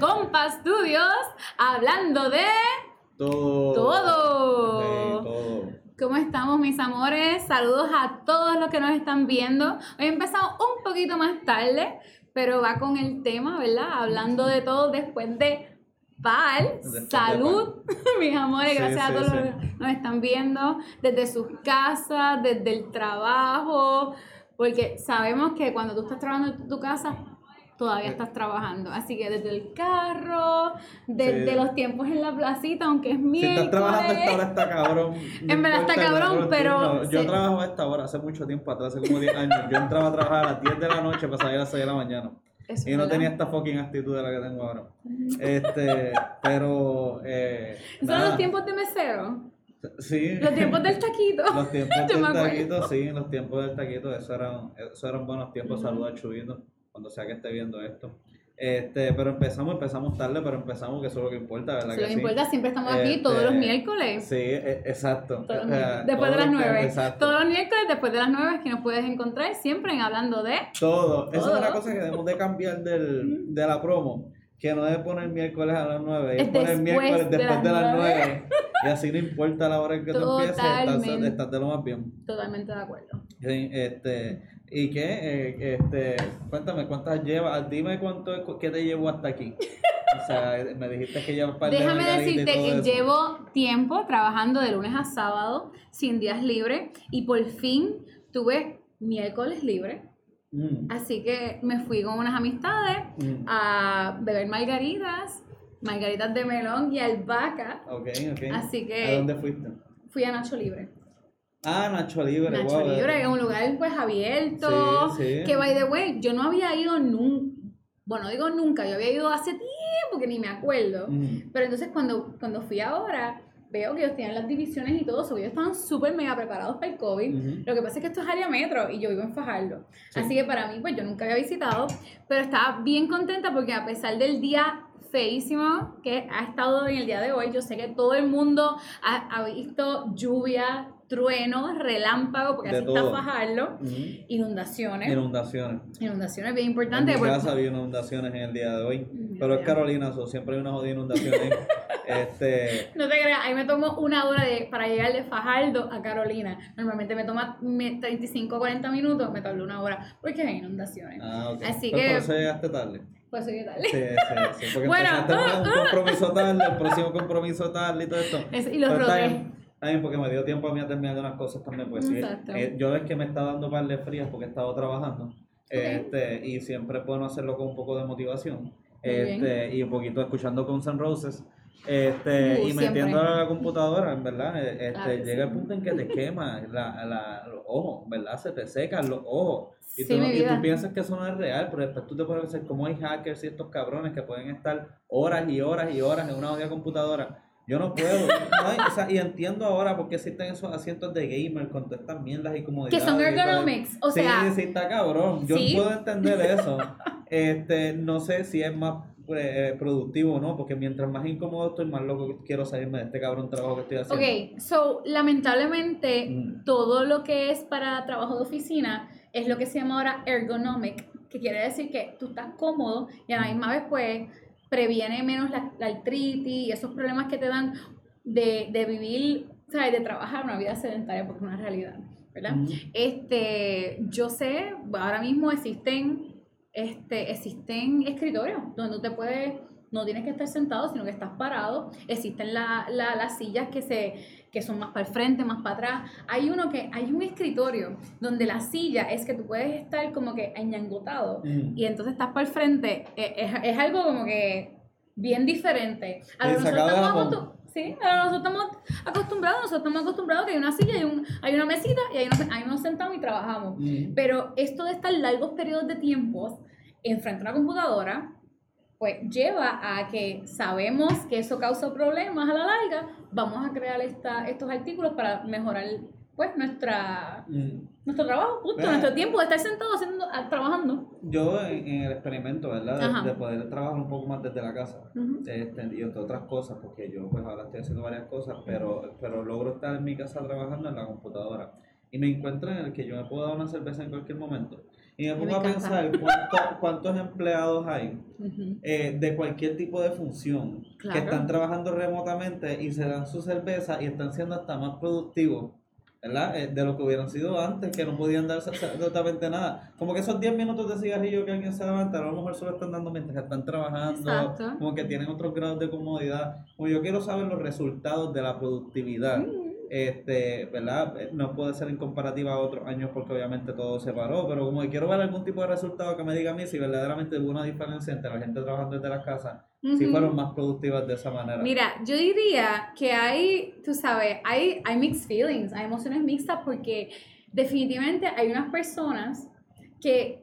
Compa Studios, hablando de Todo. todo. ¿Cómo estamos, mis amores? Saludos a todos los que nos están viendo. Hoy empezamos un poquito más tarde, pero va con el tema, ¿verdad? Hablando de todo después de PAL. Después de Salud, mis amores. Sí, Gracias a todos sí. los que nos están viendo desde sus casas, desde el trabajo, porque sabemos que cuando tú estás trabajando en tu casa, todavía estás trabajando. Así que desde el carro, desde Sí. los tiempos en la placita, aunque es Si miércoles. estás trabajando esta hora está cabrón. En verdad está cabrón, pero. Yo sí. trabajo a esta hora hace mucho tiempo atrás, hace como 10 años. Yo entraba a trabajar a las 10 de la noche para salir a las 6 de la mañana. Eso, Y no tenía esta fucking actitud de la que tengo ahora. Este, pero. Eh, ¿Son los tiempos de mesero? Sí. Los tiempos del taquito. Los tiempos del taquito, sí, los tiempos del taquito, eso eran, eso eran buenos tiempos. Saludos a Chubito, cuando sea que esté viendo esto. Este, pero empezamos, empezamos tarde, pero empezamos, que eso es lo que importa, ¿verdad? Si que sí? importa, siempre estamos aquí Este, todos los miércoles. Sí, e- exacto. Todos miércoles. Después de todos las los- nueve. Todos los miércoles después de las nueve que nos puedes encontrar siempre en Hablando de... Todo. Esa es una cosa que debemos de cambiar del, de la promo. Que no es poner miércoles a las 9, es, poner después miércoles de después las de las nueve. 9. Y así no importa la hora en que tú empieces, estás, estás de lo más bien. Totalmente de acuerdo. Sí, este, ¿y qué? Eh, este, cuéntame, ¿cuántas llevas? Dime cuánto, qué te llevó hasta aquí. O sea, me dijiste que llevas par de Déjame decirte que eso. llevo tiempo trabajando de lunes a sábado sin días libres y por fin tuve miércoles libre. Mm, Así que me fui con unas amistades mm, a beber margaritas, margaritas de melón y albahaca. ok, ok. Así que- ¿A dónde fuiste? Fui a Nacho Libre. Ah, Nacho Libre, Nacho wow, Libre, eh. es un lugar pues abierto. Sí, sí. Que by the way, yo no había ido nunca. Bueno, digo nunca, yo había ido hace tiempo que ni me acuerdo. Mm, Pero entonces cuando, cuando fui ahora, veo que ellos tienen las divisiones y todo eso. Ellos estaban súper mega preparados para el COVID. Lo que pasa es que esto es área metro y yo vivo en Fajardo. Sí. Así que para mí, pues yo nunca había visitado, pero estaba bien contenta porque a pesar del día feísimo que ha estado en el día de hoy, yo sé que todo el mundo ha, ha visto lluvia, trueno, relámpago, porque De así todo. está Fajardo, inundaciones. Inundaciones. Inundaciones bien En importantes. mi porque- casa había inundaciones en el día de hoy. Mm, Pero es. Carolina, so, siempre hay una jodida inundación ahí. este, No te creas, ahí me tomo una hora de, para llegar de Fajardo a Carolina. Normalmente me toma me- 35 o 40 minutos, me tardo una hora, porque hay inundaciones. ah, ok. Así Pero que- por eso llegaste tarde. Pues. Sí, sí, sí. Porque Bueno, empezaste uh, un compromiso tarde, el próximo compromiso tarde y todo esto. Es- y los Pero bien, porque me dio tiempo a mí a terminar de unas cosas también. Pues sí, eh, yo es que me está dando par de frías porque he estado trabajando. Este, y siempre es bueno hacerlo con un poco de motivación. Este, y un poquito escuchando Guns N' Roses. Este, Uh, y metiendo a la computadora, en verdad. eh, Este, Claro llega sí. el punto en que te quema la, la- los ojos, ¿verdad? Se te secan los ojos. Y, Sí, tú, y tú piensas que eso no es real, pero después tú te puedes pensar cómo hay hackers y estos cabrones que pueden estar horas y horas y horas en una jodida computadora. Yo no puedo. No hay- o sea, y entiendo ahora por qué existen esos asientos de gamer con todas estas mierdas y Que comodidades. son ergonomics. O sí, sea, sí, está cabrón. Yo sí. puedo entender eso. Este, no sé si es más eh, productivo o no, porque mientras más incómodo estoy, más loco quiero salirme de este cabrón trabajo que estoy haciendo. ok, so lamentablemente Mm. todo lo que es para trabajo de oficina es lo que se llama ahora ergonomic, que quiere decir que tú estás cómodo y a la misma vez pues previene menos la, la artritis y esos problemas que te dan de, de vivir, ¿sabes? De trabajar una vida sedentaria, porque es una realidad, ¿verdad? Este, yo sé, ahora mismo existen, este, existen escritorios donde tú te puedes, no tienes que estar sentado, sino que estás parado. Existen la- la- las sillas que se, que son más para el frente, más para atrás. Hay uno que, hay un escritorio donde la silla es que tú puedes estar como que añangotado Mm. y entonces estás para el frente. Eh, Es, es algo como que bien diferente. A lo Sí, que nosotros estamos Sí, nosotros acostumbrados, nosotros estamos acostumbrados que hay una silla, hay, un, hay una mesita y ahí nos, ahí nos sentamos y trabajamos. Mm. Pero esto de estar largos periodos de tiempos enfrente a una computadora, pues lleva a que sabemos que eso causa problemas a la larga, vamos a crear esta, estos artículos para mejorar pues nuestra, Mm. nuestro trabajo, punto, Vea. nuestro tiempo de estar sentado haciendo, trabajando. Yo en, en el experimento, ¿verdad? De, de poder trabajar un poco más desde la casa. Ujú. este, y entre otras cosas, porque yo pues ahora estoy haciendo varias cosas, pero, pero logro estar en mi casa trabajando en la computadora. Y me encuentro en el que yo me puedo dar una cerveza en cualquier momento. Y me pongo a pensar cuánto- cuántos empleados hay eh, de cualquier tipo de función Claro. que están trabajando remotamente y se dan su cerveza y están siendo hasta más productivos, ¿verdad? Eh, de lo que hubieran sido antes, que no podían darse absolutamente nada. Como que esos 10 minutos de cigarrillo que alguien se levanta, a lo mejor solo están dando mientras están trabajando, Exacto. como que tienen otros grados de comodidad. Como yo quiero saber los resultados de la productividad. Mm. Este, ¿verdad? Eh, No puede ser en comparativa a otros años porque obviamente todo se paró, pero como que quiero ver algún tipo de resultado que me diga a mí si verdaderamente hubo una diferencia entre la gente trabajando desde las casas, si fueron más productivas de esa manera. Mira, yo diría que hay, tú sabes, hay, hay mixed feelings, hay emociones mixtas porque definitivamente hay unas personas que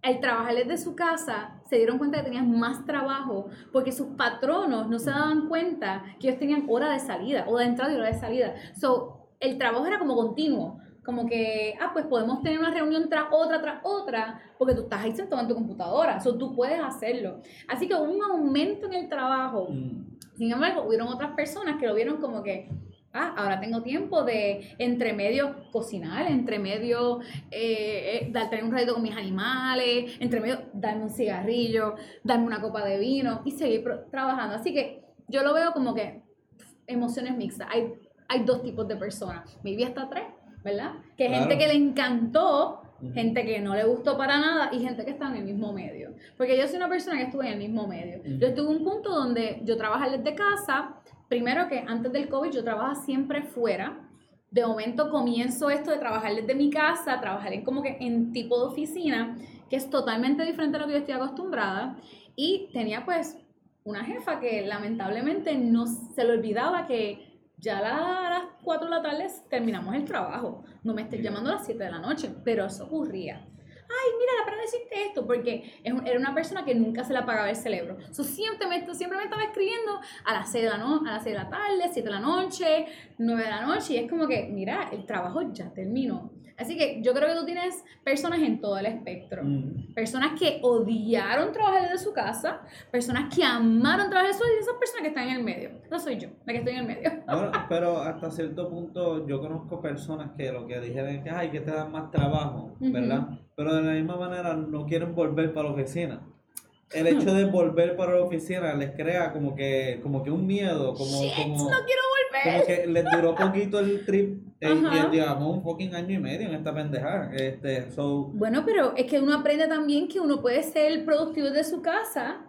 al trabajar desde su casa se dieron cuenta que tenían más trabajo porque sus patronos no se daban cuenta que ellos tenían hora de salida, hora de entrada y hora de salida. So, el trabajo era como continuo. Como que, ah, pues podemos tener una reunión tras otra, tras otra, porque tú estás ahí sentado en tu computadora, so tú puedes hacerlo. Así que hubo un aumento en el trabajo, Mm, sin embargo, hubieron otras personas que lo vieron como que, ah, ahora tengo tiempo de entre medio cocinar, entre medio eh, eh, dar, tener un ratito con mis animales, entre medio darme un cigarrillo, darme una copa de vino y seguir trabajando. Así que yo lo veo como que pff, emociones mixtas. Hay, hay dos tipos de personas, maybe hasta tres, ¿verdad? Que Claro. gente que le encantó gente que no le gustó para nada y gente que está en el mismo medio. Porque yo soy una persona que estuve en el mismo medio. Yo estuve en un punto donde yo trabajaba desde casa, primero que antes del COVID yo trabajaba siempre fuera. De momento comienzo esto de trabajar desde mi casa, trabajar en como que en tipo de oficina, que es totalmente diferente a lo que yo estoy acostumbrada. Y tenía pues una jefa que lamentablemente no se le olvidaba que ya a la- a las 4 de la tarde terminamos el trabajo. No me estés llamando a las 7 de la noche, pero eso ocurría. Ay, mira, para decirte esto, porque era una persona que nunca se le apagaba el cerebro. So, siempre, me, siempre me estaba escribiendo a las 6 de la, no, a las 6 de la tarde, 7 de la noche, 9 de la noche, y es como que, mira, el trabajo ya terminó. Así que yo creo que tú tienes personas en todo el espectro. Mm, Personas que odiaron trabajar desde su casa, personas que amaron trabajar desde su casa y esas personas que están en el medio. No soy yo, la que estoy en el medio. Bueno, pero hasta cierto punto yo conozco personas que lo que dijeron es que, ay, que te dan más trabajo, Ujú. ¿verdad? Pero de la misma manera no quieren volver para la oficina. El hecho de volver para la oficina les crea como que, como que un miedo, como, Shit, como, no quiero volver. Como que les duró poquito el trip, eh, y digamos un fucking año y medio en esta pendejada. Este, so, Bueno, pero es que uno aprende también que uno puede ser productivo desde su casa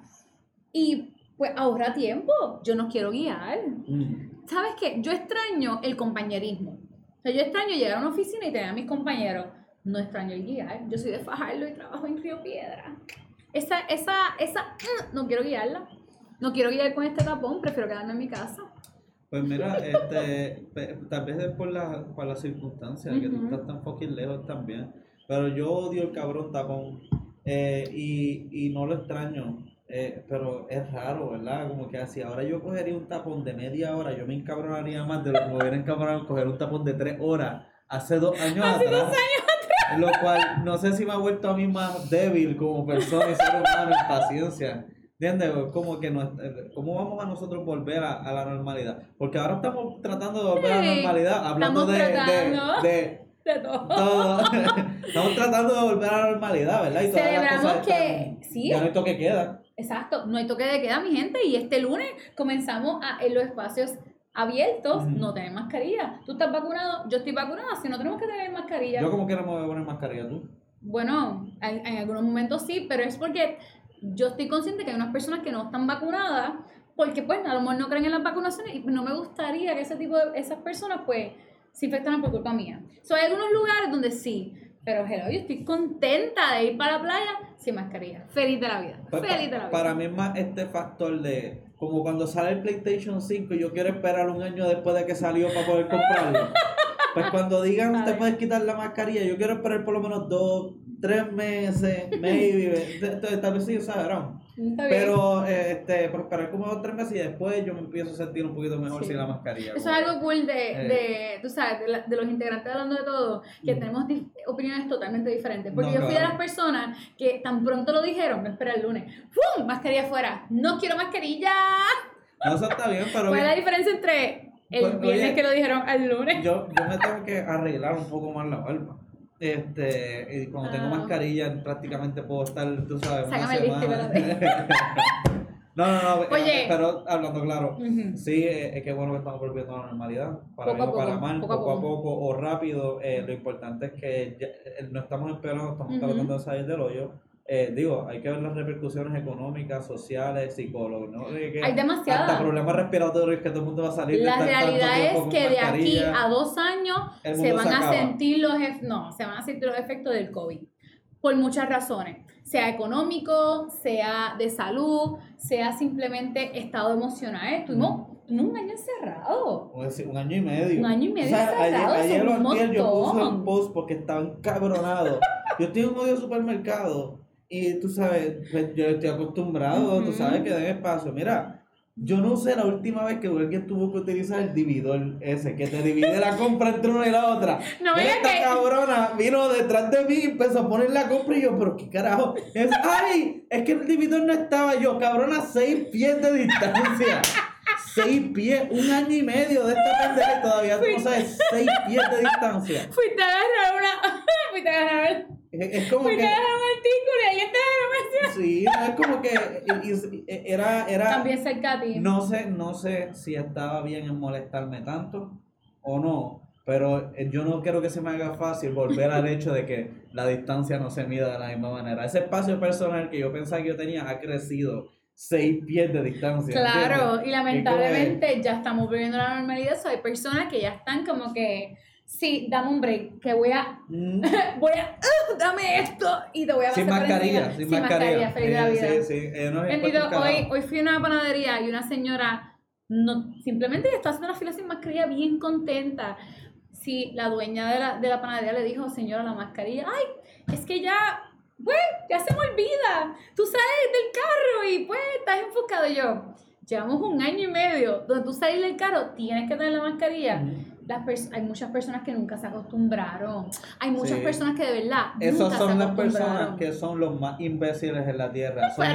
y pues ahorra tiempo. Yo no quiero guiar. mm, ¿Sabes qué? Yo extraño el compañerismo. O sea, yo extraño llegar a una oficina y tener a mis compañeros. No extraño el guiar. Yo soy de Fajardo y trabajo en Río Piedra. Esa, esa, esa, mm, no quiero guiarla. No quiero guiar con este tapón, prefiero quedarme en mi casa. Pues mira, este, tal vez es por la, por las circunstancias, que tú estás tan fucking lejos también. Pero yo odio el cabrón tapón eh, y, y no lo extraño. eh, pero es raro, ¿verdad? Como que si ahora yo cogería un tapón de media hora, yo me encabronaría más de lo que me hubiera encabronado coger un tapón de tres horas hace dos años Hace atrás. dos años Lo cual no sé si me ha vuelto a mí más débil como persona y ser humano en paciencia. ¿Entiendes? Como que no, ¿Cómo vamos a nosotros volver a, a la normalidad? Porque ahora estamos tratando de volver a la normalidad, hablando de, de, tratando. de De todo. todo. estamos tratando de volver a la normalidad, ¿verdad? Y Celebramos que están- sí, Ya no hay toque queda. Exacto, no hay toque de queda, mi gente, y este lunes comenzamos a, en los espacios abiertos, no tener mascarilla. Tú estás vacunado, yo estoy vacunada, si no tenemos que tener mascarilla. Yo como que no me voy a poner mascarilla tú. Bueno, en, en algunos momentos sí, pero es porque yo estoy consciente que hay unas personas que no están vacunadas, porque pues a lo mejor no creen en las vacunaciones y no me gustaría que ese tipo de, esas personas pues se infectaran por culpa mía. So, hay algunos lugares donde sí, pero hello, yo estoy contenta de ir para la playa sin mascarilla. Feliz de la vida. Pues, Feliz de la vida. para mí es más este factor de como cuando sale el PlayStation 5 y yo quiero esperar un año después de que salió para poder comprarlo. pues cuando digan ver. puedes quitar la mascarilla, yo quiero esperar por lo menos dos, tres meses, maybe, tal vez sí. Está bien. Pero este, por esperar como dos, tres meses y después yo me empiezo a sentir un poquito mejor Sí. sin la mascarilla. Eso es como algo cool de, Eh. de tú sabes, de, la- de los integrantes hablando de todo, que Mm. tenemos opiniones totalmente diferentes. Porque No, yo fui de las personas que tan pronto lo dijeron, no espera el lunes, ¡pum! Mascarilla afuera, no quiero mascarilla. No, eso está bien, pero ¿Cuál es la diferencia entre el Pues, viernes oye, que lo dijeron al lunes? yo, yo me tengo que arreglar un poco más la barba. Este, y cuando tengo Ah. mascarilla prácticamente puedo estar, tú sabes, una Sácame el disco, semana. no, no, no, Oye. pero hablando claro, Ujú. Sí, eh, es que bueno que estamos volviendo a la normalidad. Para Poco bien o para mal, poco a poco a poco. o rápido. eh, lo importante es que ya- eh, no estamos empeorando, estamos Ujú. tratando de salir del hoyo. Eh, digo, hay que ver las repercusiones económicas, sociales, psicólogos, ¿no? De que Hay demasiadas. Hasta problemas respiratorios que todo el mundo va a salir de La tanto realidad es que de aquí a dos años se van se a sentir los no, se van a sentir los efectos del COVID. Por muchas razones. Sea económico, sea de salud, sea simplemente estado emocional. Estuvimos, estuvimos un año decir, Un año y medio. Un año y medio O sea, ayer, encerrado, ayer eso o es un antier yo puse un post porque estaba encabronado. yo estoy en un odio supermercado y tú sabes, pues, yo estoy acostumbrado, tú Ujú. sabes que den espacio. Mira, yo no sé la última vez que alguien tuvo que utilizar el dividor ese, que te divide la compra entre una y la otra. No esta que- cabrona vino detrás de mí y empezó a poner la compra y yo, pero qué carajo. Es, ay, es que el dividor no estaba yo, cabrona, seis pies de distancia. Seis pies, un año y medio de esta pendeja y todavía tú no sabes seis pies de distancia. Fuiste a agarrar una. fuiste a agarrar. Es, es como Fuiste que, y sí, no, es como que era, era, También cerca a ti. no sé, no sé si estaba bien en molestarme tanto o no, pero eh, yo no quiero que se me haga fácil volver al hecho de que la distancia no se mida de la misma manera. Ese espacio personal que yo pensaba que yo tenía ha crecido seis pies de distancia. Claro, y lamentablemente ya estamos viviendo la normalidad. So, hay personas que ya están como que, sí, dame un break, que voy a, Mm, voy a, ¡ah! dame esto y te voy a sin pasar por mascarilla, encima. sin mascarilla. feliz de la Eh, vida. Sí, sí, eh, no Bendito, hoy, hoy fui a una panadería y una señora no, simplemente está haciendo una fila sin mascarilla bien contenta. Sí, la dueña de la, de la panadería le dijo, señora, la mascarilla, ay, es que ya, pues, ya se me olvida. Tú sales del carro y pues estás enfocado. Y yo, llevamos un año y medio donde tú sales del carro, tienes que tener la mascarilla. Mm. Las hay muchas personas que nunca se acostumbraron. Hay muchas Sí. personas que de verdad Esas son las personas que son los más imbéciles en la tierra. Son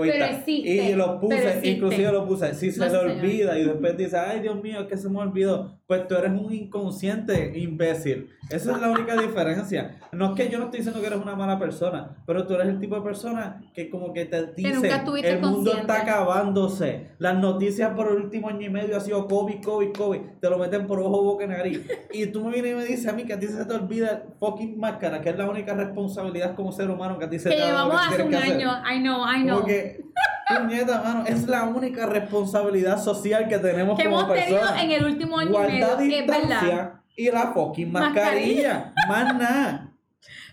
pero existe, y lo pero puse, inclusive lo puse. Si se No, le señor. olvida y después dice, ay Dios mío, que se me olvidó. Pues tú eres un inconsciente imbécil. Esa es la única diferencia. No es que yo no estoy diciendo que eres una mala persona, pero tú eres el tipo de persona que como que te dice, estuviste el mundo consciente". está acabándose. Las noticias por el último año y medio ha sido COVID, COVID, COVID. Te lo meten por ojo, boca y nariz. Y tú me vienes y me dices a mí que a ti se te olvida fucking máscara, que es la única responsabilidad como ser humano que a ti se que te ha dado llevamos que hace un que hacer. año. I know, I know. Como que, puñeta, mano, es la única responsabilidad social que tenemos que como hemos tenido en el último año y medio. Es verdad. Y la fucking mascarilla. Más nada.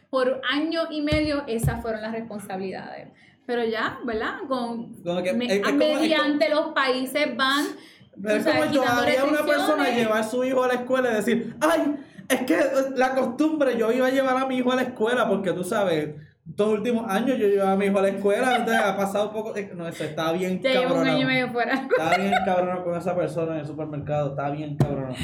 Por año y medio esas fueron las responsabilidades. Pero ya, ¿verdad? Con, Como que- me- es- es como- mediante los países van. Pero es como todavía una persona llevar a su hijo a la escuela y decir, ay, es que la costumbre, yo iba a llevar a mi hijo a la escuela porque tú sabes, estos últimos años yo llevaba a mi hijo a la escuela, entonces ha pasado poco, no, eso está bien Ya llevo un cabrón. año y medio fuera. Está bien cabrón con esa persona en el supermercado, está bien cabrón.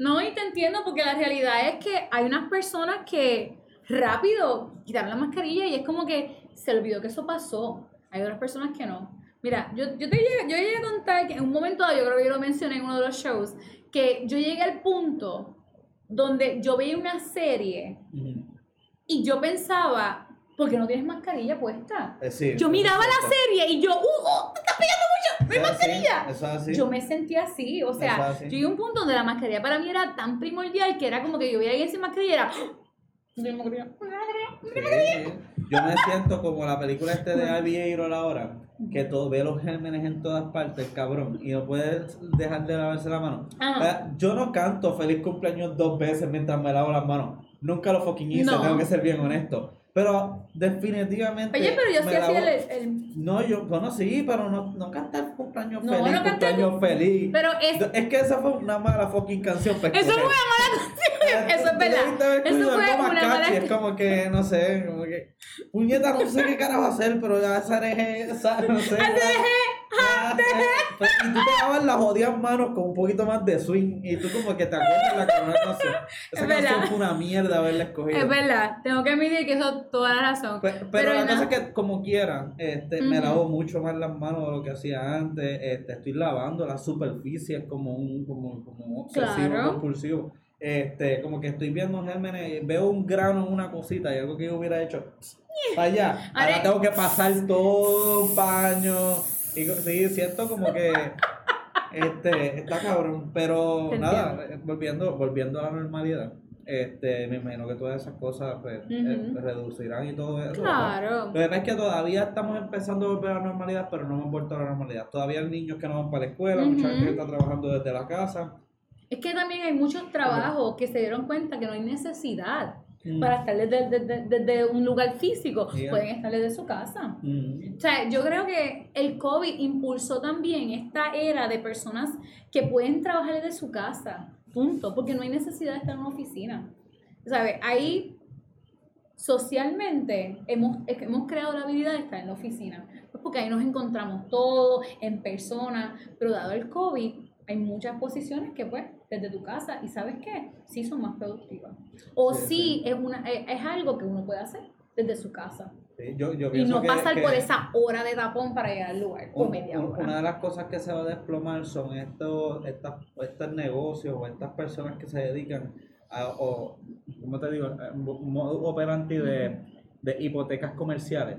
No, y te entiendo porque la realidad es que hay unas personas que rápido quitaron la mascarilla y es como que se olvidó que eso pasó. Hay otras personas que no. Mira, yo, yo te llegué, yo llegué a contar que en un momento dado, yo creo que yo lo mencioné en uno de los shows, que yo llegué al punto donde yo veía una serie y yo pensaba, ¿por qué no tienes mascarilla puesta? Eh, sí, Yo miraba la serie y yo, ¡uh! oh, ¡Te está pegando mucho! ¡No hay es así, mascarilla! Eso es así. Yo me sentía así, o sea, yo llegué a un punto donde la mascarilla para mí era tan primordial que era como que yo veía a alguien sin mascarilla y era. ¡Ah! Tengo mascarilla, no tengo mascarilla. Sí, sí. Yo me siento como la película este de Aviator ahora, que todo ve los gérmenes en todas partes, cabrón, y no puede dejar de lavarse la mano. Eh, Yo no canto feliz cumpleaños dos veces mientras me lavo las manos. Nunca lo fucking hice, No. tengo que ser bien honesto. Pero definitivamente. Oye, pero yo sí hacía el, el- No, yo, bueno, sí, pero no, no cantar cumpleaños No, feliz, no cantar cumpleaños feliz. Pero es. Es que esa fue una mala fucking canción. Eso fue escoger. una mala canción. Eso es verdad. Eso fue más una mala Es como que, no sé, como que. Puñeta, no sé qué carajo hacer, pero ya esa esa, no sé. Pues, Y tú te lavas las jodidas manos con un poquito más de swing. Y tú, como que te acuerdas la canción. Esa Es canción fue una mierda haberla escogido. Es verdad. Tengo que admitir que eso toda la razón. Pe- Pero, Pero la na- cosa es que, como quiera, este, me Ujú. lavo mucho más las manos de lo que hacía antes. Este, estoy lavando las superficies como un como, como obsesivo Claro. compulsivo. Este, como que estoy viendo gérmenes, veo un grano en una cosita y algo que yo hubiera hecho para allá. Ahora tengo que pasar todo un paño. Y sí, siento como que este, está cabrón. Pero nada, eh, volviendo, volviendo a la normalidad. Este, me imagino que todas esas cosas pues, eh, Ujú. reducirán y todo eso. Claro. Lo que pasa es que todavía estamos empezando a volver a la normalidad, pero no hemos vuelto a la normalidad. Todavía hay niños que no van para la escuela, mucha Ujú. gente que está trabajando desde la casa. Es que también hay muchos trabajos que se dieron cuenta que no hay necesidad Mm. para estar desde, desde- desde un lugar físico. Yeah. Pueden estar desde su casa. Mm. O sea, yo creo que el COVID impulsó también esta era de personas que pueden trabajar desde su casa, punto, porque no hay necesidad de estar en una oficina. ¿Sabes? Ahí socialmente hemos, es que hemos creado la habilidad de estar en la oficina, pues porque ahí nos encontramos todos en persona, pero dado el COVID, hay muchas posiciones que pues desde tu casa y sabes qué, sí son más productivas. O Sí, sí, Es, una, es, es algo que uno puede hacer desde su casa. Sí, yo, yo Y no que- pasar que por esa hora de tapón para llegar al lugar, o un- media un- hora. Una de las cosas que se va a desplomar son estos, estas, estos negocios o estas personas que se dedican a, o, ¿cómo te digo? Un modo operante de, de hipotecas comerciales.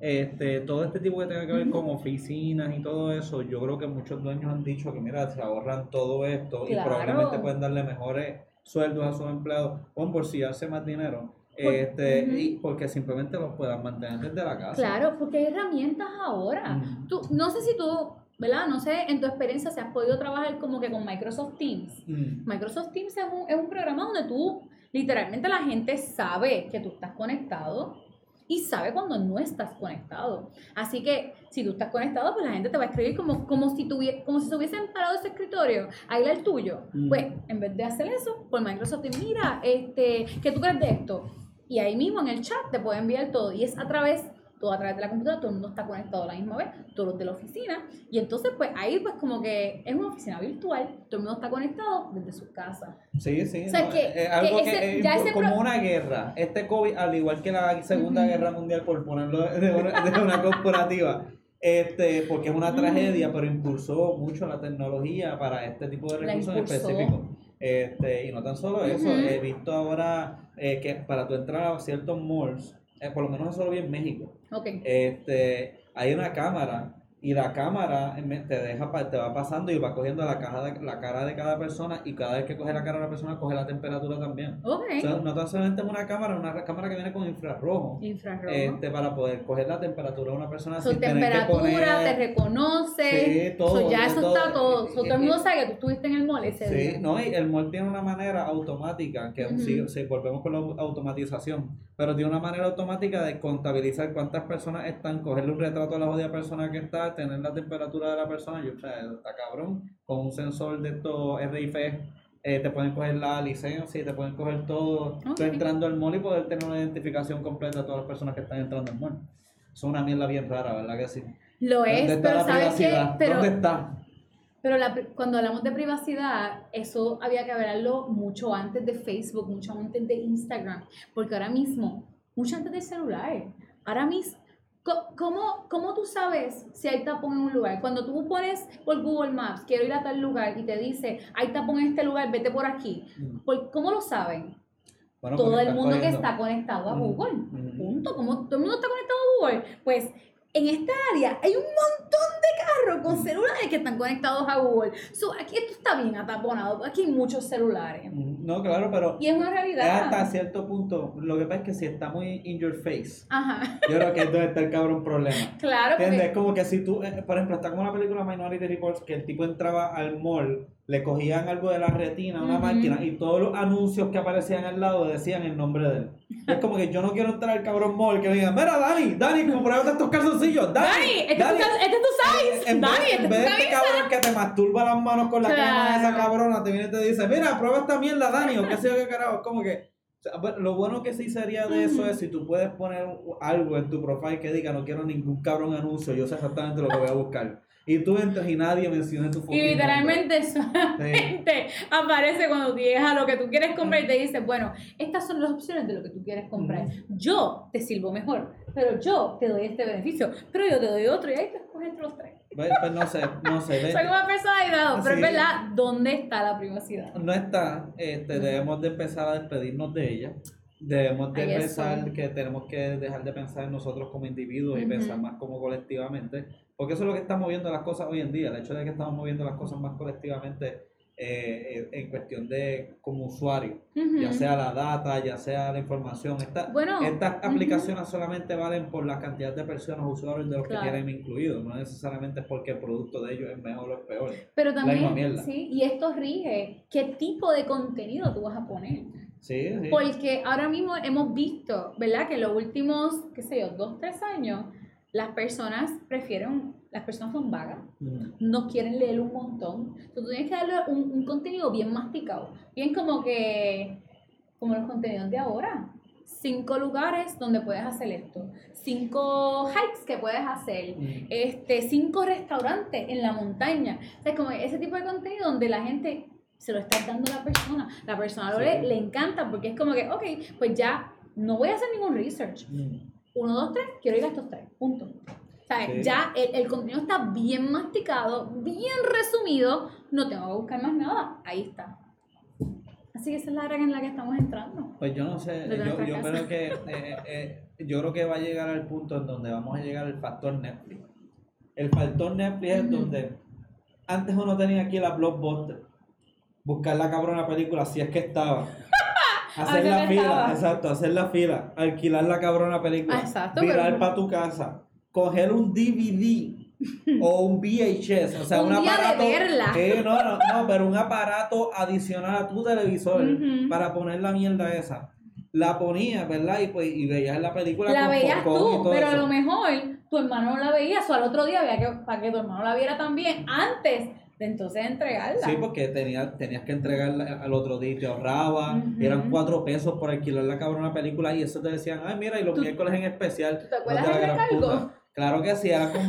Este, todo este tipo que tenga que ver con oficinas y todo eso, yo creo que muchos dueños han dicho que mira, se ahorran todo esto y probablemente pueden darle mejores sueldos a sus empleados o embolsillarse más dinero. Por- Este, y porque simplemente los puedan mantener desde la casa. Claro, porque hay herramientas ahora. Tú, no sé si tú, ¿verdad? No sé, en tu experiencia si has podido trabajar como que con Microsoft Teams. Mm. Microsoft Teams es un, es un programa donde tú, literalmente la gente sabe que tú estás conectado y sabe cuando no estás conectado. Así que si tú estás conectado, pues la gente te va a escribir como, como, si, tuvie- como si se hubiesen parado ese escritorio, ahí el tuyo. Mm. Pues en vez de hacer eso, por Microsoft Teams, mira, este, ¿qué tú crees de esto? Y ahí mismo en el chat te puede enviar todo. Y es a través, todo a través de la computadora, todo el mundo está conectado a la misma vez, todos los de la oficina. Y entonces, pues ahí, pues como que es una oficina virtual, todo el mundo está conectado desde su casa. Sí, sí. O sea, no, que- es- algo que que, ese- es ya impo- ese como pro- una guerra. Este COVID, al igual que la Segunda Ujú. Guerra Mundial, por ponerlo de una, de una corporativa, este, porque es una Ujú. tragedia, pero impulsó mucho la tecnología para este tipo de recursos en impulsó. específico. Este, y no tan solo eso, Ujú. he visto ahora eh, que para tu entrar a ciertos malls, eh, por lo menos eso lo vi en México, este, hay una cámara y la cámara te deja te va pasando y va cogiendo la, caja de- la cara de cada persona y cada vez que coge la cara de la persona coge la temperatura también. Ok. O sea, no solamente es una cámara, una cámara que viene con infrarrojo. Infrarrojo. Este, para poder coger la temperatura de una persona Su sin tener que temperatura, te reconoce. Sí, todo, So, ya eso todo. está todo. So, todo el mundo sabe que tú estuviste en el mall ese Sí, día. no, y el mall tiene una manera automática, que si, si volvemos con la au- automatización, pero tiene una manera automática de contabilizar cuántas personas están, cogerle un retrato a la jodida persona que está, tener la temperatura de la persona, y, o sea, está cabrón, con un sensor de estos RIF, eh, te pueden coger la licencia y te pueden coger todo, Ok. entrando al mall y poder tener una identificación completa de todas las personas que están entrando al mall. Es una mierda bien rara, ¿verdad que sí? Lo ¿Dónde es, está pero la ¿sabes qué? Pero, ¿Dónde está? pero la cuando hablamos de privacidad, eso había que hablarlo mucho antes de Facebook, mucho antes de Instagram, porque ahora mismo, mucho antes del celular, ahora mismo, ¿cómo, ¿cómo tú sabes si hay tapón en un lugar? Cuando tú pones por Google Maps, quiero ir a tal lugar y te dice, hay tapón en este lugar, vete por aquí. Mm. ¿Por- ¿Cómo lo saben? Bueno, todo el mundo que está conectado a Ujú, Google. ujú. Punto. Como todo el mundo está conectado a Google, pues en esta área hay un montón de carros con celulares que están conectados a Google. So, aquí esto está bien ataponado. Aquí hay muchos celulares. No, claro, pero Y es una es realidad. hasta cierto punto. Lo que pasa es que si está muy in your face, Ajá. yo creo que es donde está el cabrón problema. Claro, ¿Entiendes? Es porque como que si tú, eh, por ejemplo, está como la película Minority Reports, que el tipo entraba al mall, le cogían algo de la retina, una Ujú. máquina, y todos los anuncios que aparecían al lado decían el nombre de él. Es como que yo no quiero entrar al cabrón mall que me digan, mira Dani, Dani, compruébate estos calzoncillos, Dani, Dani, este es tu Dani". este es tu size. En vez, Dani, este en vez de este cabrón que te masturba las manos con la crema de esa Claro. cabrona, te viene y te dice, mira, prueba esta mierda, Dani, o qué sé yo qué carajo. Es como que, lo bueno que sí sería de eso es si tú puedes poner algo en tu profile que diga, no quiero ningún cabrón anuncio, yo sé exactamente lo que voy a buscar. Y tú entras y nadie menciona tu Y literalmente solamente aparece cuando tú llegas a lo que tú quieres comprar y te dice, bueno, estas son las opciones de lo que tú quieres comprar. Yo te sirvo mejor, pero yo te doy este beneficio, pero yo te doy otro y ahí te escoges entre los tres. Pues, pues no sé, no sé. Soy una personalidad, pero es Sí. verdad, ¿dónde está la privacidad? no está, este, debemos de empezar a despedirnos de ella. Debemos de pensar que tenemos que dejar de pensar en nosotros como individuos y Ujú. pensar más como colectivamente, porque eso es lo que está moviendo las cosas hoy en día, el hecho de que estamos moviendo las cosas más colectivamente eh, eh, en cuestión de como usuario, ya sea la data, ya sea la información. Esta- Bueno, estas aplicaciones solamente valen por la cantidad de personas, usuarios de los Claro. que tienen incluidos, no necesariamente es porque el producto de ellos es mejor o es peor. Pero también, sí, y esto rige qué tipo de contenido tú vas a poner. Sí, sí. Porque ahora mismo hemos visto, ¿verdad? Que en los últimos, qué sé yo, dos, tres años, las personas prefieren, las personas son vagas, mm. no quieren leer un montón. Entonces, tú tienes que darle un, un, contenido bien masticado, bien como que, como los contenidos de ahora. Cinco lugares donde puedes hacer esto, cinco hikes que puedes hacer, mm. este, cinco restaurantes en la montaña. O sea, es como ese tipo de contenido donde la gente se lo está dando a la persona. La persona lo le, le encanta porque es como que, ok, pues ya no voy a hacer ningún research. Mm. 1, 2, 3, quiero ir a estos tres, punto. Sí. Ya el, contenido está bien masticado, bien resumido, no tengo que buscar más nada, ahí está. Así que esa es la área en la que estamos entrando. Pues yo no sé, yo, creo que eh, eh, yo creo que va a llegar al punto en donde vamos a llegar al factor Netflix. El factor Netflix es donde antes uno tenía aquí la blockbuster, buscar la cabrona película, si es que estaba. Hacer la la fila, estaba. exacto, hacer la fila, alquilar la cabrona película, Ah, exacto, virar pero- para tu casa, coger un DVD o un VHS, o sea, Un un, día de aparato. verla. Sí, no, no, no, pero un aparato adicional a tu televisor Ujú. para poner la mierda esa. La ponías, ¿verdad? Y pues y veías la película La con veías tú, pero a eso. lo mejor tu hermano no la veía, o al otro día había que, para que tu hermano la viera también, antes de entonces entregarla. Sí, porque tenías, tenías que entregarla al otro día y te ahorraba. Eran cuatro pesos por alquilar la cabrona película y eso te decían, ay, mira, y los ¿Tú- miércoles en especial. ¿Te acuerdas de del recargo? Claro que sí, era como,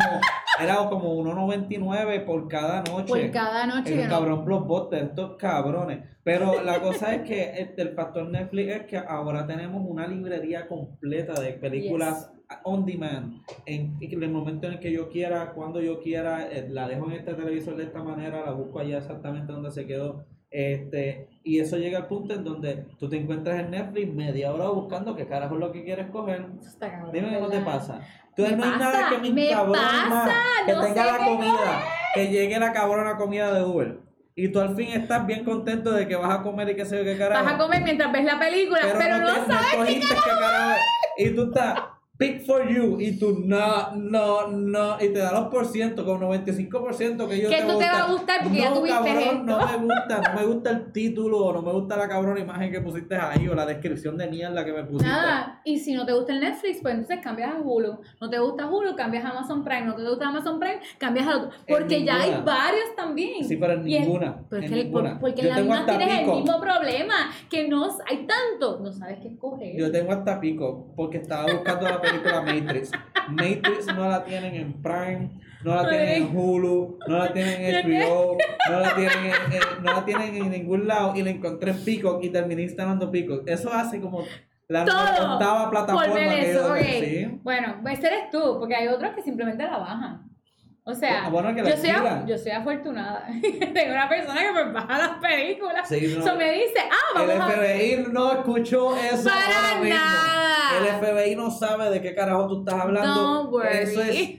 era como 1.99 por cada noche. Por cada noche. El que no- cabrón blockbuster, estos cabrones. Pero la cosa es que este, el factor Netflix es que ahora tenemos una librería completa de películas on demand. En, en el momento en el que yo quiera, cuando yo quiera, eh, la dejo en este televisor de esta manera, la busco allá exactamente donde se quedó. Este, y eso llega al punto en donde tú te encuentras en Netflix media hora buscando qué carajo es lo que quieres coger. Cabrón, Dime cómo te pasa. Entonces no hay nada que me me pasa, más que no tenga la qué comida, que llegue la cabrona comida de Uber. Y tú al fin estás bien contento de que vas a comer y qué sé yo qué carajo. Vas a comer mientras ves la película, pero, no, te- sabes qué qué carajo es. Y tú estás, pick for you, y tú no, no, no, y te da los por ciento, con 95% que yo Que te tú te gusta. va a gustar porque ya no, tuviste cabrón, esto. No me gusta, no me gusta el título, o no me gusta la cabrona imagen que pusiste ahí, o la descripción de mierda que me pusiste. Nada, y si no te gusta el Netflix, pues entonces cambias a Hulu. No te gusta Hulu, cambias a Amazon Prime. No te gusta Amazon Prime, cambias a otro. Porque ya hay varios también. Sí, pero en el- ninguna. Pero en el- porque Yo en la misma tienes pico. el mismo problema, que no hay tanto, no sabes qué escoger. Yo tengo hasta pico porque estaba buscando la película Matrix. Matrix no la tienen en Prime, no la tienen en Hulu, no la tienen en HBO, no la tienen en, en- no la tienen en ningún lado y la encontré en Peacock y terminé instalando Peacock. Eso hace como la Todo octava plataforma Por ver que eso, yo ok. sí. Bueno, ese eres tú, porque hay otros que simplemente la bajan. O sea, Ah, bueno, yo, soy, yo soy afortunada. Tengo una persona que me baja las películas. Sí, no. Eso me dice, ah, El vamos a FBI no escuchó eso Para ahora mismo. El FBI no sabe de qué carajo tú estás hablando. Worry. Eso es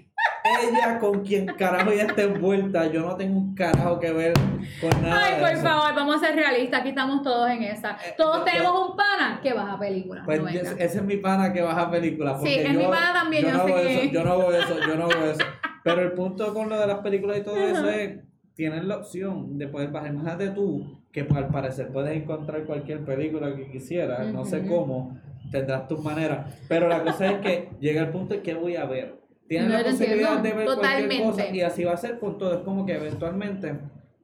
ella con quien carajo ya está envuelta. Yo no tengo un carajo que ver con nada. Ay, de por eso. favor, vamos a ser realistas. Aquí estamos todos en esa. Eh, Todos yo- tenemos un pana que baja películas. Pues no yo- venga. ese es mi pana que baja películas. Sí, es yo, mi pana también, yo no sé hago que- eso, yo no hago eso, yo no hago eso. Pero el punto con lo de las películas y todo eso es, tienes la opción de poder bajar. Imagínate tú que al parecer puedes encontrar cualquier película que quisieras, no sé cómo, tendrás tus maneras. Pero la cosa es que llega el punto en que voy a ver. Tienes No, la posibilidad de ver cualquier cosa y así va a ser con todo. Es como que eventualmente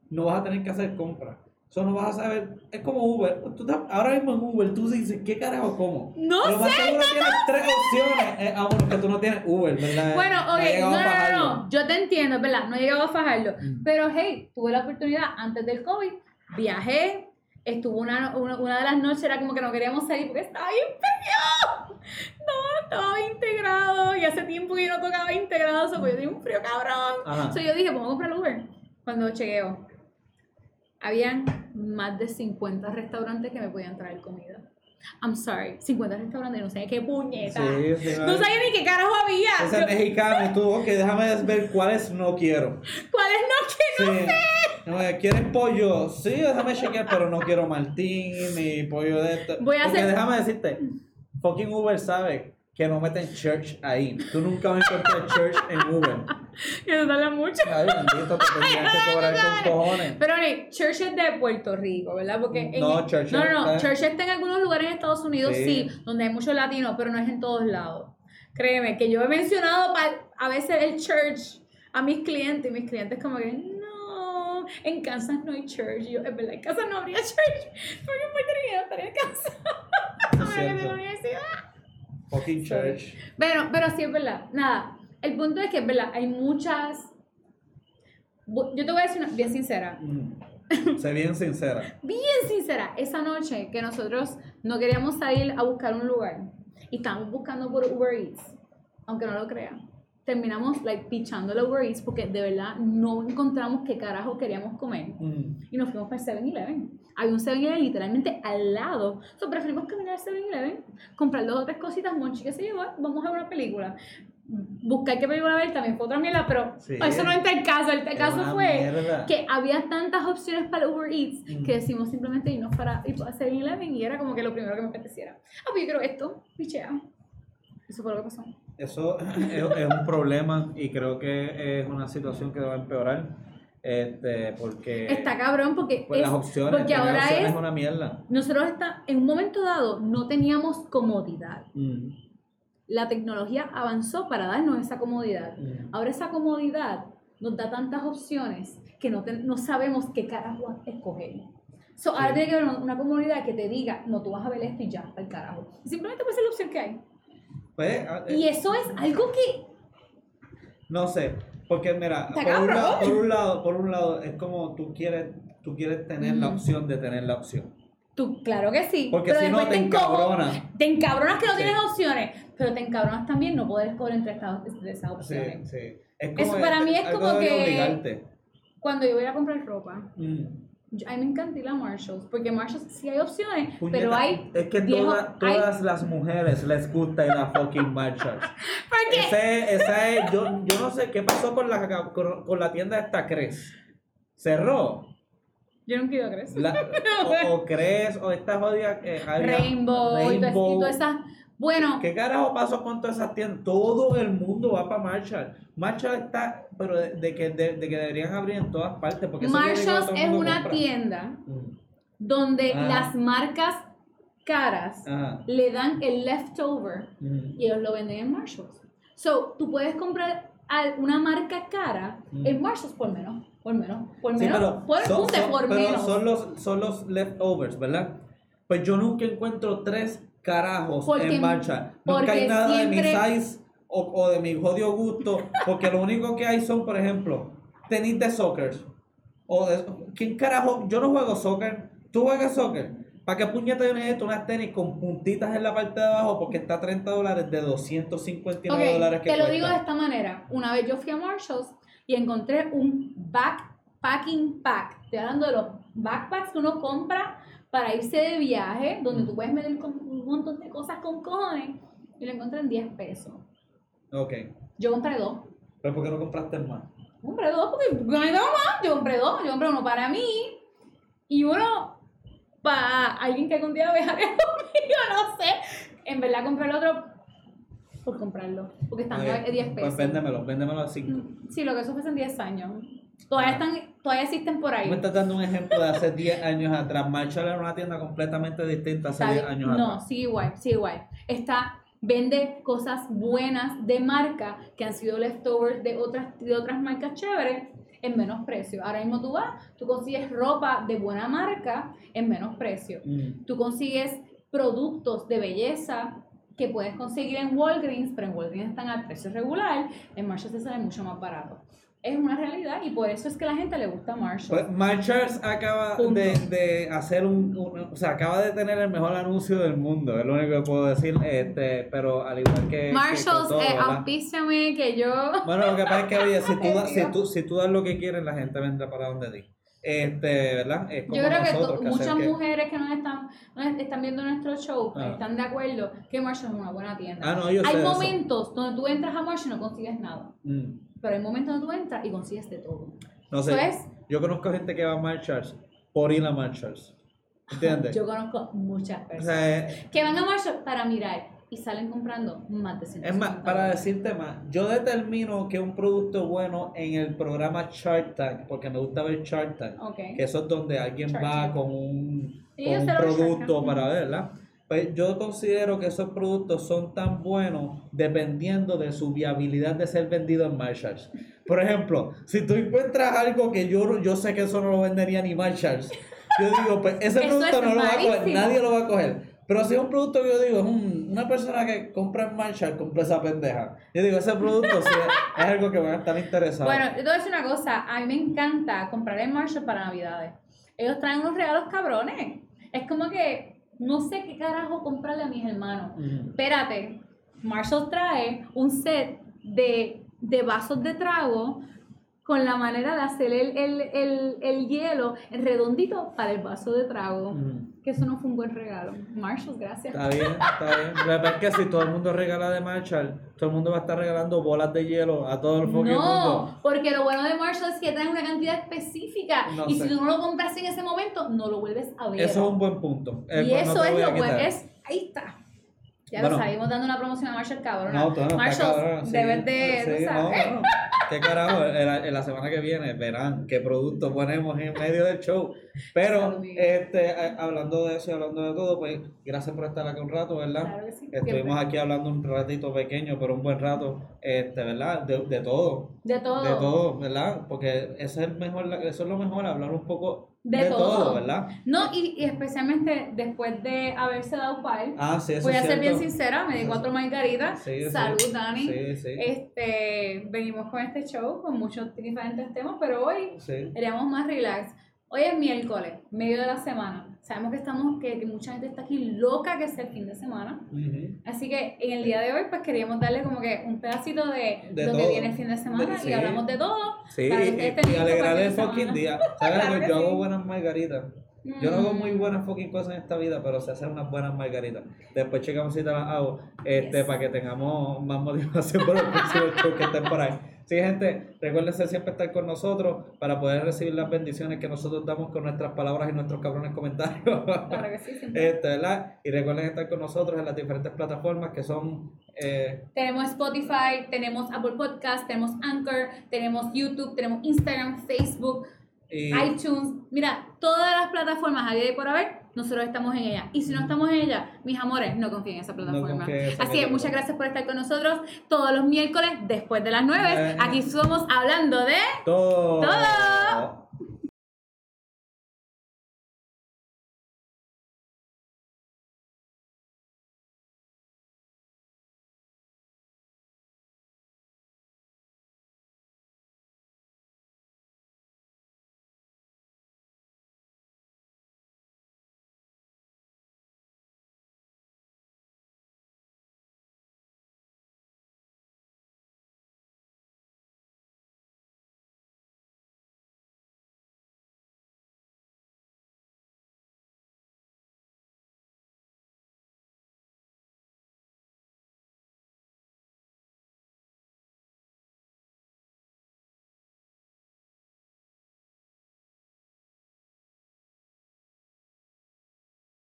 no vas a tener que hacer compras. Eso no vas a saber. Es como Uber. Tú estás- ahora mismo en Uber tú dices, ¿qué carajo como? No más sé, seguro tienes tres opciones. Eh, ah, bueno, que tú no tienes Uber, ¿verdad? Bueno, No ok, no, no, no, no, yo te entiendo, verdad, no he llegado a fajarlo. Mm. Pero hey, tuve la oportunidad antes del COVID, viajé, estuvo una, una, una de las noches, era como que no queríamos salir porque estaba bien frío. No, estaba integrado y hace tiempo que yo no tocaba integrado, so, pues yo tenía un frío cabrón. Ajá. So, yo dije, vamos a comprar Uber. Cuando chequeo, habían más de 50 restaurantes que me podían traer comida. I'm sorry, 50 restaurantes, no sé qué puñeta. Sí, sí, No sabía ni qué carajo había. Ese Yo- mexicano, tú, ok, déjame ver cuáles no quiero. ¿Cuáles no que no Sí. No, eh, ¿Quieres pollo? Sí, déjame chequear, pero no quiero Martín ni pollo de esto. Voy a Porque hacer- déjame decirte, fucking Uber sabe que no meten church ahí. Tú nunca vas a encontrar church en Uber. Eso tarda mucho. Ay, bendito, te tendrían que cobrar con cojones. Pero hey, Church es de Puerto Rico, ¿verdad? Porque en No, el- Church no, no, no, está- Church está en algunos lugares en Estados Unidos, sí. Sí. donde hay muchos latinos, pero no es en todos lados. Créeme, que yo he mencionado a veces el Church a mis clientes y mis clientes como que, no, en Kansas no hay Church. Yo, es verdad, en Kansas no habría Church, porque en Puerto Rico estaría en Kansas. A que esté en la universidad. Fucking church. Bueno, pero sí es verdad. Nada, el punto es que es verdad, hay muchas... Yo te voy a decir una, bien sincera, Mm. Sé bien sincera. bien sincera, esa noche que nosotros no queríamos salir a buscar un lugar y estábamos buscando por Uber Eats, aunque no lo crean, terminamos like pichando el Uber Eats porque de verdad no encontramos qué carajo queríamos comer Mm. y nos fuimos para el 7-Eleven. Había un 7-Eleven literalmente al lado. So, preferimos caminar al 7-Eleven, comprar dos o tres cositas, Monchi que se llevó, vamos a ver una película. Buscar qué película ver también fue otra mierda, pero Sí. eso no entra en caso. El caso fue mierda. que había tantas opciones para el Uber Eats Mm. que decimos simplemente irnos para ir para 7-Eleven y era como que lo primero que me apeteciera. Ah, pues yo quiero esto, pichea. Eso fue lo que pasó. Eso es, es un problema y creo que es una situación que va a empeorar. Este, porque Está cabrón porque, pues, es, las opciones, porque ahora opciones es, una mierda. nosotros está, en un momento dado no teníamos comodidad. Mm, La tecnología avanzó para darnos esa comodidad. mm. Ahora esa comodidad nos da tantas opciones que no, te- no sabemos qué carajo escoger. So, ahora Sí. tiene que haber una comunidad que te diga, no, tú vas a ver esto y ya, al carajo. Simplemente puede ser la opción que hay. Pues, ah, eh, Y eso es algo que... No sé, porque mira, por un, lado, por un lado, por un lado es como tú quieres, tú quieres tener la opción de tener la opción. Tú, claro que sí. Porque pero si no te encabronas. Te encabronas que no Sí. tienes opciones, pero te encabronas también no poder escoger entre estas, de esas opciones. sí. Es Eso para mí es como que- obligarte. Cuando yo voy a comprar ropa, Mm. Yo- a mí me encanta ir a Marshalls, porque Marshalls sí hay opciones, Puñeta, pero hay... es que viejo- toda- hay- todas las mujeres les gusta ir a fucking Marshalls. Porque Ese, esa es, yo, yo no sé qué pasó con la, con, con la tienda esta Cres. Cerró. yo nunca he ido a. La- o, o Cres o esta jodida eh, había- Rainbow, y Rainbow. todas esas... Bueno, ¿Qué carajo pasó con todas esas tiendas? Todo el mundo va para Marshall. Marshall está, pero de, de que, de, de que deberían abrir en todas partes. Porque eso es una compra. tienda Mm. donde Ah. las marcas caras Ajá. le dan el leftover Mm. y ellos lo venden en Marshalls. So, tú puedes comprar una marca cara Mm. en Marshalls por menos, por menos, por Sí, menos, pero, por, son, son- por pero menos. son los, son los leftovers, ¿verdad? Pues yo nunca encuentro tres carajos Porque- en marcha. Nunca hay nada de mi siempre- size o, o de mi jodido gusto. Porque lo único que hay son, por ejemplo, tenis de soccer. O de, ¿Quién carajo? Yo no juego soccer. ¿Tú juegas soccer? ¿Para qué puñeta yo necesito unas tenis con puntitas en la parte de abajo? Porque está a 30 dólares de 259 Ok, dólares que te lo cuesta. digo de esta manera. Una vez yo fui a Marshalls y encontré un backpacking pack. Estoy hablando de los backpacks que uno compra para irse de viaje, donde tú puedes meter un montón de cosas con cojones. Y lo encontré en 10 pesos. Ok. Yo compré dos. ¿Pero por qué no compraste más? Compré dos porque no daba más. Yo compré dos. Yo compré uno para mí y uno para alguien que algún día viajaría conmigo, no sé. En verdad compré el otro por comprarlo. Porque están Ok, a 10 Pues pesos. véndemelo, véndemelo a 5. Mm, Sí, lo que eso fue hace 10 años. Todavía están, todavía existen por ahí. me estás dando un ejemplo de hace 10 años atrás. Marshall era una tienda completamente distinta hace Está 10 bien. años no, atrás. sí igual, sí igual. Está, vende cosas buenas de marca que han sido leftovers de otras, de otras marcas chéveres. en menos precio. Ahora mismo tú vas, tú consigues ropa de buena marca en menos precio. Mm. Tú consigues productos de belleza que puedes conseguir en Walgreens, pero en Walgreens están al precio regular, en Marshalls te sale mucho más barato. Es una realidad y por eso es que a la gente le gusta Marshalls. Pues Marshalls acaba de, de hacer un, un- o sea, acaba de tener el mejor anuncio del mundo, es lo único que puedo decir, este, pero al igual que, que- que Marshalls, todo, eh, que yo... Bueno, lo que pasa es que, oye, si tú, si, tú, si tú das lo que quieres, la gente vendrá para donde ti. Este, ¿verdad? Es como Yo creo que nosotros, que muchas que- mujeres que nos están, nos están viendo nuestro show Ah. están de acuerdo que Marshalls es una buena tienda. Ah, no, yo sé hay eso. momentos donde tú entras a Marshalls y no consigues nada, Mm, pero hay momentos donde tú entras y consigues de todo. no sé, yo conozco gente que va a Marshalls por ir a Marshalls, ¿entiendes? Yo conozco muchas o personas sea, que van a Marshalls para mirar y salen comprando más de 150 Es más, para decirte más, yo determino que un producto bueno en el programa Shark Tank, porque me gusta ver Shark Tank, Ok. que eso es donde alguien Shark va Tank. con un, con un producto para verla. Pues yo considero que esos productos son tan buenos dependiendo de su viabilidad de ser vendido en Marshalls. Por ejemplo, si tú encuentras algo que yo, yo sé que eso no lo vendería ni Marshalls, yo digo, pues ese Eso producto es no lo va a coger, nadie lo va a coger. Pero si es un producto que yo digo, "Mm, una persona que compra en Marshall compra esa pendeja. Yo digo, ese producto sí es, es algo que van a estar interesados. Bueno, yo te voy a decir una cosa, a mí me encanta comprar en Marshall para Navidades. Ellos traen unos regalos cabrones. Es como que no sé qué carajo comprarle a mis hermanos. Espérate, Marshall trae un set de, de vasos de trago con la manera de hacer el, el, el, el hielo redondito para el vaso de trago. Que eso no fue un buen regalo. Marshall, gracias. Está bien, está bien. La verdad es que si todo el mundo regala de Marshall, todo el mundo va a estar regalando bolas de hielo a todo el mundo. No, porque lo bueno de Marshall es que traen una cantidad específica. No y sé. si tú no lo compras en ese momento, no lo vuelves a ver. Eso es un buen punto. Eh, y pues eso es lo bueno. Es, ahí está. Ya Bueno. lo sabemos dando una promoción a Marshall cabrón. No, Marshall, cabrón, sí. debes de. Sí, ¿Qué carajo? En la, en la semana que viene verán qué producto ponemos en medio del show. Pero, este, hablando de eso y hablando de todo, pues gracias por estar aquí un rato, ¿verdad? Claro que sí. Estuvimos aquí hablando un ratito pequeño, pero un buen rato, este, ¿verdad? De, de todo, De todo. de todo, ¿verdad? Porque eso es el mejor, eso es lo mejor, hablar un poco De de, todo. todo. ¿verdad? No, y, y especialmente después de haberse dado par. Ah, sí, Voy a ser bien sincera, me di cuatro margaritas. Sí, sí. Salud, Dani. Sí, sí, Este, venimos con este show con muchos diferentes temas, pero hoy sí. Más relax. Hoy es miércoles, medio de la semana. Sabemos que estamos, que, que mucha gente está aquí loca que sea el fin de semana. Ujú. Así que en el día de hoy, pues queríamos darle como que un pedacito de, De lo que todo. viene el fin de semana De- sí. y hablamos de todo. Sí, Para que y, y- alegrar el fucking día. ¿Sabes Claro que Yo hago sí. buenas margaritas. Yo no hago muy Mm. buenas fucking cosas en esta vida, pero sé hacer unas buenas margaritas. Después checamos si te las hago, este, Yes. para que tengamos más motivación para el próximo show que estén por ahí. Sí, gente, recuérdense siempre estar con nosotros para poder recibir las bendiciones que nosotros damos con nuestras palabras y nuestros cabrones comentarios. Claro que sí, siempre. Este, ¿verdad? Y recuerden estar con nosotros en las diferentes plataformas que son eh, Tenemos Spotify, tenemos Apple Podcast, tenemos Anchor, tenemos YouTube, tenemos Instagram, Facebook, y, iTunes. Mira, todas las plataformas había por haber, nosotros estamos en ella. Y si no estamos en ella, mis amores, no confíen en esa plataforma. esa Así que muchas gracias por estar con nosotros todos los miércoles después de las 9. Eh. Aquí somos hablando de todo. todo.